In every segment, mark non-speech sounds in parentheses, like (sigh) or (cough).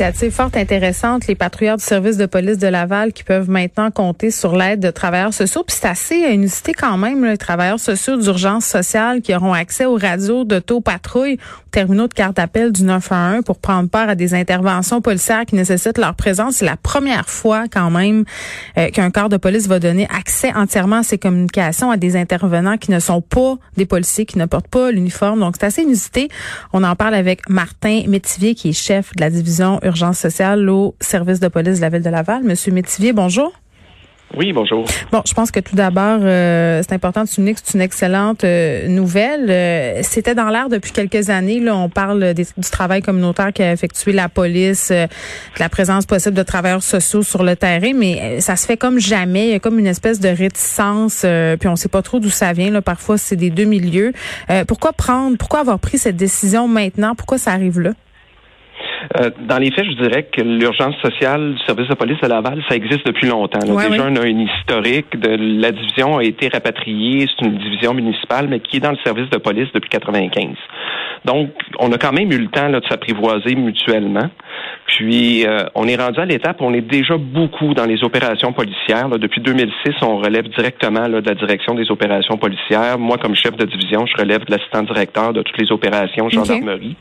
Initiative intéressante, les patrouilleurs du service de police de Laval qui peuvent maintenant compter sur l'aide de travailleurs sociaux. C'est assez inusité quand même, les travailleurs sociaux d'urgence sociale qui auront accès aux radios d'auto-patrouille, aux terminaux de carte d'appel du 911 pour prendre part à des interventions policières qui nécessitent leur présence. C'est la première fois quand même euh, qu'un corps de police va donner accès entièrement à ces communications à des intervenants qui ne sont pas des policiers, qui ne portent pas l'uniforme. Donc c'est assez inusité. On en parle avec Martin Métivier qui est chef de la division urgence sociale au service de police de la ville de Laval. Monsieur Métivier, bonjour. Oui, bonjour. Bon, je pense que tout d'abord, euh, c'est important de souligner que c'est une excellente euh, nouvelle. Euh, c'était dans l'air depuis quelques années. Là, on parle du travail communautaire qu'a effectué la police, de la présence possible de travailleurs sociaux sur le terrain, mais ça se fait comme jamais. Il y a comme une espèce de réticence, puis on sait pas trop d'où ça vient. Là. Parfois, c'est des deux milieux. pourquoi prendre, pourquoi avoir pris cette décision maintenant? Pourquoi ça arrive là? Euh, dans les faits, je dirais que l'urgence sociale du service de police de Laval, ça existe depuis longtemps. Déjà, on a une historique de la division a été rapatriée, c'est une division municipale, mais qui est dans le service de police depuis 95. Donc, on a quand même eu le temps là, de s'apprivoiser mutuellement. Puis, euh, on est rendu à l'étape où on est déjà beaucoup dans les opérations policières. Depuis 2006, on relève directement de la direction des opérations policières. Moi, comme chef de division, je relève de l'assistant directeur de toutes les opérations gendarmerie.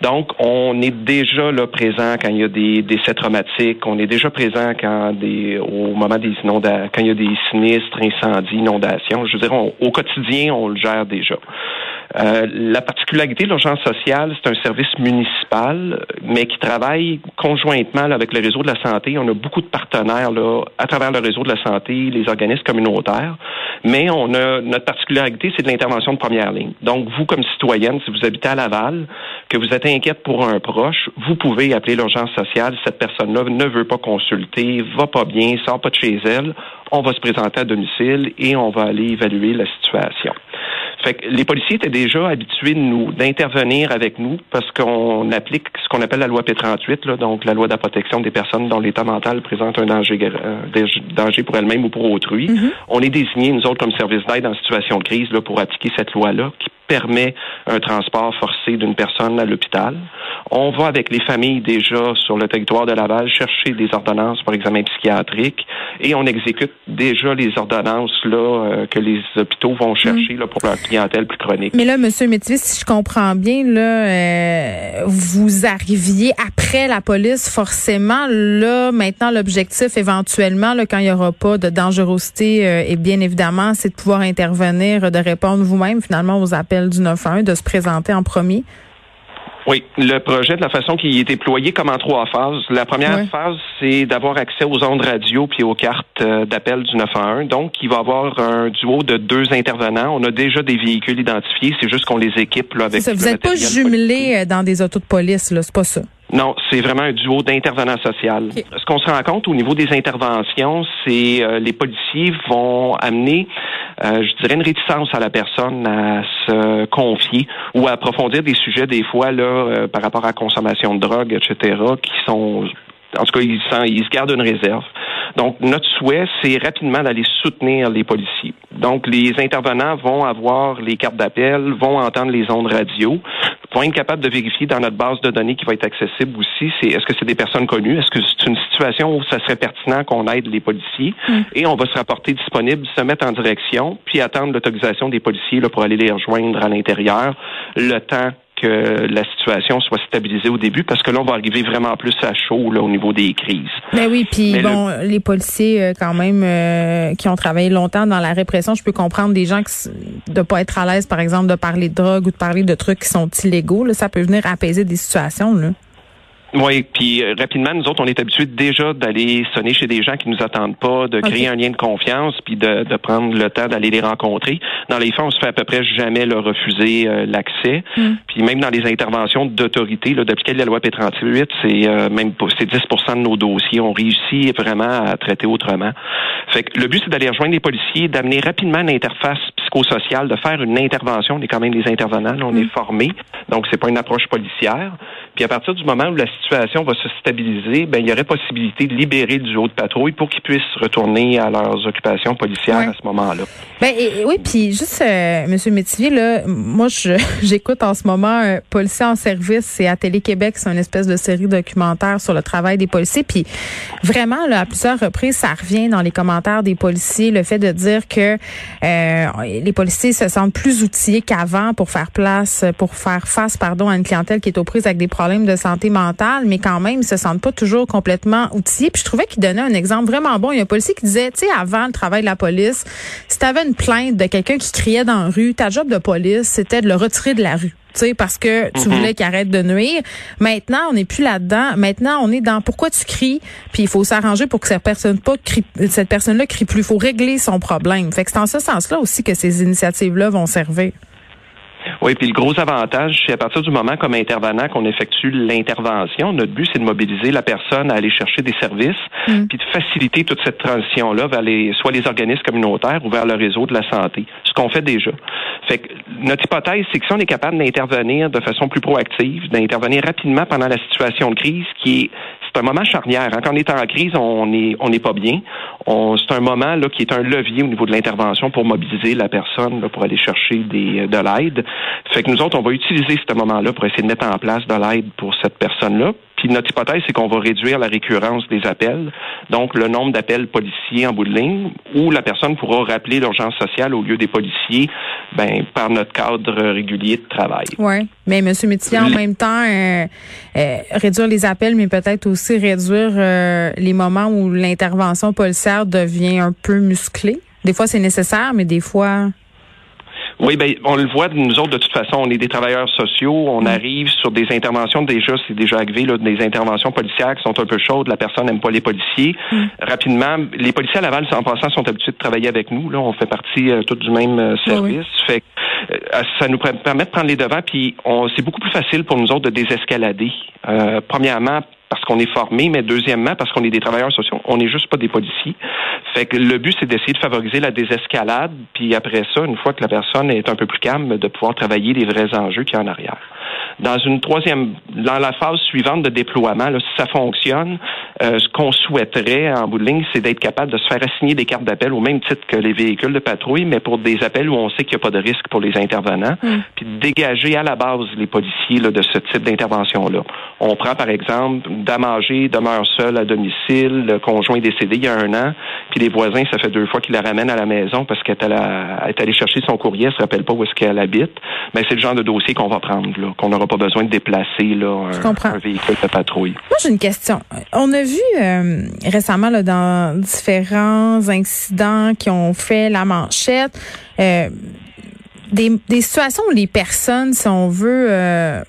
Donc, on est déjà là présent quand il y a des décès traumatiques. On est déjà présent quand des, au moment des inondations, quand il y a des sinistres, incendies, inondations. Je veux dire, au quotidien, on le gère déjà. Euh, la particularité de l'urgence sociale, c'est un service municipal, mais qui travaille conjointement avec le réseau de la santé. On a beaucoup de partenaires là, à travers le réseau de la santé, les organismes communautaires. Mais on a notre particularité, c'est de l'intervention de première ligne. Donc, vous, comme citoyenne, si vous habitez à Laval, que vous êtes inquiète pour un proche, vous pouvez appeler l'urgence sociale. Cette personne-là ne veut pas consulter, va pas bien, sort pas de chez elle. On va se présenter à domicile et on va aller évaluer la situation. Fait que les policiers étaient déjà habitués de nous d'intervenir avec nous parce qu'on applique ce qu'on appelle la loi P38, là, donc la loi de la protection des personnes dont l'état mental présente un danger, euh, danger pour elles-mêmes ou pour autrui. Mm-hmm. On est désigné, nous autres, comme service d'aide en situation de crise là, pour appliquer cette loi-là qui permet un transport forcé d'une personne à l'hôpital. On va avec les familles déjà sur le territoire de Laval chercher des ordonnances pour examen psychiatrique et on exécute déjà les ordonnances là euh, que les hôpitaux vont chercher là, pour leur clientèle plus chronique. Mais là, Monsieur Métivier, si je comprends bien, là, euh, vous arriviez après la police forcément. Là, maintenant, l'objectif éventuellement, là, quand il n'y aura pas de dangerosité, euh, et bien évidemment, c'est de pouvoir intervenir, de répondre vous-même finalement aux appels du 9-1 de se présenter en premier? Oui, le projet, de la façon qu'il est déployé, comme en trois phases. La première phase, c'est d'avoir accès aux ondes radio puis aux cartes euh, d'appel du 911. Donc, il va y avoir un duo de deux intervenants. On a déjà des véhicules identifiés. C'est juste qu'on les équipe là, avec. Ça, vous n'êtes pas jumelés euh, dans des autos de police, là, c'est pas ça. Non, c'est vraiment un duo d'intervenants sociaux. Ce qu'on se rend compte au niveau des interventions, c'est euh, les policiers vont amener, euh, je dirais, une réticence à la personne à se confier ou à approfondir des sujets des fois là euh, par rapport à la consommation de drogue, etc., qui sont en tout cas, ils, ils se gardent une réserve. Donc, notre souhait, c'est rapidement d'aller soutenir les policiers. Donc, les intervenants vont avoir les cartes d'appel, vont entendre les ondes radio, vont être capables de vérifier dans notre base de données qui va être accessible aussi, c'est est-ce que c'est des personnes connues, est-ce que c'est une situation où ça serait pertinent qu'on aide les policiers, mm. et on va se rapporter disponible, se mettre en direction, puis attendre l'autorisation des policiers là, pour aller les rejoindre à l'intérieur, le temps que la situation soit stabilisée au début parce que là, on va arriver vraiment plus à chaud là, au niveau des crises. Ben oui, puis bon, les policiers euh, quand même euh, qui ont travaillé longtemps dans la répression, je peux comprendre des gens qui de pas être à l'aise, par exemple, de parler de drogue ou de parler de trucs qui sont illégaux. Là, ça peut venir apaiser des situations. Là. Oui, puis euh, rapidement, nous autres, on est habitués déjà d'aller sonner chez des gens qui nous attendent pas, de créer un lien de confiance, puis de, de prendre le temps d'aller les rencontrer. Dans les faits, on se fait à peu près jamais leur refuser euh, l'accès. Mm. Puis même dans les interventions d'autorité, d'appliquer la loi P38, c'est euh, même c'est 10 de nos dossiers. On réussit vraiment à traiter autrement. Fait que le but, c'est d'aller rejoindre les policiers, d'amener rapidement une interface psychosociale, de faire une intervention. On est quand même des intervenants, on est mm. formés, donc c'est pas une approche policière. Puis à partir du moment où la situation va se stabiliser, ben il y aurait possibilité de libérer du haut de patrouille pour qu'ils puissent retourner à leurs occupations policières à ce moment-là. Ben oui, puis juste euh, Monsieur Métivier là, moi (laughs) j'écoute en ce moment euh, Policiers en service, c'est à Télé Québec, c'est une espèce de série documentaire sur le travail des policiers. Puis vraiment là, à plusieurs reprises, ça revient dans les commentaires des policiers le fait de dire que euh, les policiers se sentent plus outillés qu'avant pour faire place, pour faire face, pardon, à une clientèle qui est aux prises avec des problèmes de santé mentale, mais quand même, ils se sentent pas toujours complètement outillés. Puis je trouvais qu'il donnait un exemple vraiment bon. Il y a un policier qui disait, tu sais, avant le travail de la police, si tu avais une plainte de quelqu'un qui criait dans la rue, ta job de police, c'était de le retirer de la rue parce que tu mhm. voulais qu'il arrête de nuire. Maintenant, on n'est plus là-dedans. Maintenant, on est dans pourquoi tu cries, puis il faut s'arranger pour que cette personne pas crie, cette personne-là crie plus. Il faut régler son problème. Fait que c'est en ce sens-là aussi que ces initiatives-là vont servir. Oui, puis le gros avantage, c'est à partir du moment comme intervenant qu'on effectue l'intervention, notre but, c'est de mobiliser la personne à aller chercher des services, mm. puis de faciliter toute cette transition-là vers les, soit les organismes communautaires ou vers le réseau de la santé, ce qu'on fait déjà. Fait que notre hypothèse, c'est que si on est capable d'intervenir de façon plus proactive, d'intervenir rapidement pendant la situation de crise, qui est c'est un moment charnière. Hein. Quand on est en crise, on n'est pas bien. C'est un moment qui est un levier au niveau de l'intervention pour mobiliser la personne pour aller chercher des, de l'aide. Fait que nous autres, on va utiliser ce moment-là pour essayer de mettre en place de l'aide pour cette personne-là. Puis notre hypothèse, c'est qu'on va réduire la récurrence des appels, donc le nombre d'appels policiers en bout de ligne, où la personne pourra rappeler l'urgence sociale au lieu des policiers, ben par notre cadre régulier de travail. Oui, mais Monsieur Métier, en même temps, euh, euh, réduire les appels, mais peut-être aussi réduire euh, les moments où l'intervention policière devient un peu musclée. Des fois, c'est nécessaire, mais des fois. Oui, ben on le voit nous autres de toute façon, on est des travailleurs sociaux, on mm. arrive sur des interventions déjà, c'est déjà arrivé là, des interventions policières qui sont un peu chaudes, la personne n'aime pas les policiers. Mm. Rapidement, les policiers à Laval, en passant, sont habitués de travailler avec nous. Là, on fait partie euh, tout du même euh, service. Fait euh, ça nous permet de prendre les devants, puis c'est beaucoup plus facile pour nous autres de désescalader. premièrement, parce qu'on est formé, mais deuxièmement, parce qu'on est des travailleurs sociaux, on n'est juste pas des policiers. Fait que le but, c'est d'essayer de favoriser la désescalade, puis après ça, une fois que la personne est un peu plus calme, de pouvoir travailler les vrais enjeux qu'il y a en arrière. Dans une troisième, dans la phase suivante de déploiement, là, si ça fonctionne, euh, ce qu'on souhaiterait en bout de ligne, c'est d'être capable de se faire assigner des cartes d'appel au même titre que les véhicules de patrouille, mais pour des appels où on sait qu'il n'y a pas de risque pour les intervenants, mm. puis dégager à la base les policiers là, de ce type d'intervention-là. On prend par exemple Damagé demeure seul à domicile, le conjoint décédé il y a un an, puis les voisins, ça fait deux fois qu'ils la ramènent à la maison parce qu'elle est allée chercher son courrier, elle se rappelle pas où est-ce qu'elle habite. Mais c'est le genre de dossier qu'on va prendre, là, qu'on n'aura pas besoin de déplacer là, un, véhicule de patrouille. Moi, j'ai une question. On a vu euh, récemment là, dans différents incidents qui ont fait la manchette, euh, des, des situations où les personnes, si on veut, euh,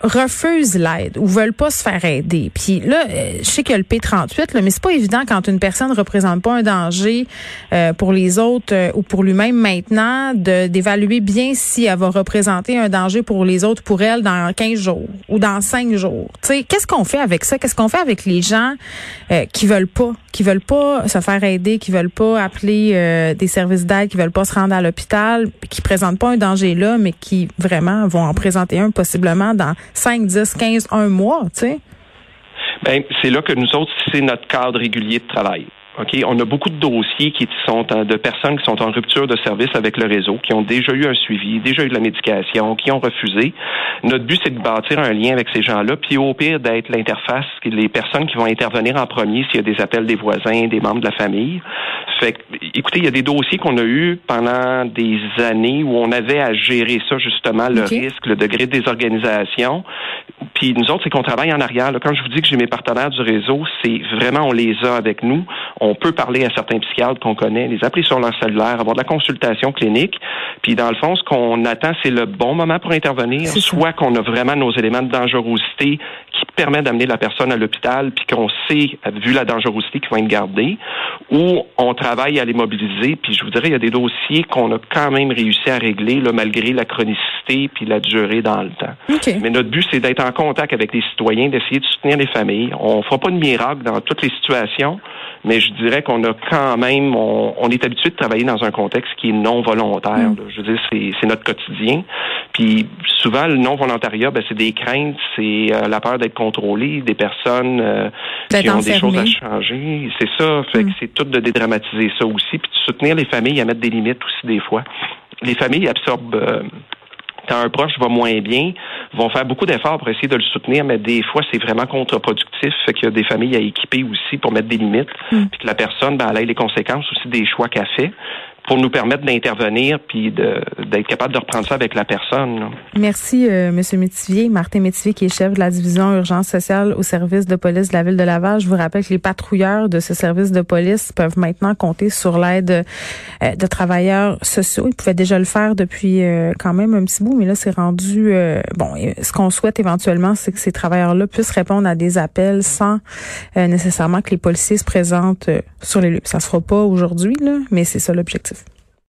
refusent l'aide ou veulent pas se faire aider. Puis là, euh, je sais qu'il y a le P38, là, mais c'est pas évident quand une personne représente pas un danger euh, pour les autres euh, ou pour lui-même maintenant de d'évaluer bien si elle va représenter un danger pour les autres, pour elle dans 15 jours ou dans 5 jours. Qu'est-ce qu'on fait avec ça? Qu'est-ce qu'on fait avec les gens qui veulent pas, qui veulent pas se faire aider, qui veulent pas appeler des services d'aide, qui veulent pas se rendre à l'hôpital, qui présentent pas un danger là, mais qui vraiment vont en présenter un possiblement dans 5, 10, 15, un mois, tu sais? Ben, c'est là que nous autres, c'est notre cadre régulier de travail. OK, on a beaucoup de dossiers qui sont de personnes qui sont en rupture de service avec le réseau, qui ont déjà eu un suivi, déjà eu de la médication, qui ont refusé. Notre but, c'est de bâtir un lien avec ces gens-là, puis au pire d'être l'interface, les personnes qui vont intervenir en premier s'il y a des appels des voisins, des membres de la famille. Fait que, écoutez, il y a des dossiers qu'on a eus pendant des années où on avait à gérer ça, justement, le risque, le degré de désorganisation. Puis nous autres, c'est qu'on travaille en arrière. Quand je vous dis que j'ai mes partenaires du réseau, c'est vraiment on les a avec nous. On peut parler à certains psychiatres qu'on connaît, les appeler sur leur cellulaire, avoir de la consultation clinique. Puis dans le fond, ce qu'on attend, c'est le bon moment pour intervenir, soit qu'on a vraiment nos éléments de dangerosité qui permet d'amener la personne à l'hôpital, puis qu'on sait, vu la dangerosité, qu'il va être gardé, ou on travaille à les mobiliser, puis je vous dirais, il y a des dossiers qu'on a quand même réussi à régler, là, malgré la chronicité puis la durée dans le temps. Mais notre but, c'est d'être en contact avec les citoyens, d'essayer de soutenir les familles. On fera pas de miracle dans toutes les situations, mais je dirais qu'on a quand même, on, est habitué de travailler dans un contexte qui est non volontaire. Mm. Je veux dire, c'est notre quotidien. Puis souvent, le non-volontariat, ben, c'est des craintes, c'est euh, la peur d'être contrôlé, des personnes euh, qui ont des choses à changer. C'est ça. Fait que mm. c'est tout de dédramatiser ça aussi, puis de soutenir les familles à mettre des limites aussi des fois. Les familles absorbent euh, quand un proche va moins bien, vont faire beaucoup d'efforts pour essayer de le soutenir, mais des fois, c'est vraiment contre-productif. Fait qu'il y a des familles à équiper aussi pour mettre des limites, mm. puis que la personne, ben, elle ait les conséquences aussi des choix qu'elle fait pour nous permettre d'intervenir puis d'être capable de reprendre ça avec la personne. Merci, euh, Monsieur Métivier. Martin Métivier, qui est chef de la division urgence sociale au service de police de la ville de Laval. Je vous rappelle que les patrouilleurs de ce service de police peuvent maintenant compter sur l'aide euh, de travailleurs sociaux. Ils pouvaient déjà le faire depuis euh, quand même un petit bout, mais là, c'est rendu... Euh, bon, ce qu'on souhaite éventuellement, c'est que ces travailleurs-là puissent répondre à des appels sans nécessairement que les policiers se présentent sur les lieux. Ça se fera pas aujourd'hui, là, mais c'est ça l'objectif.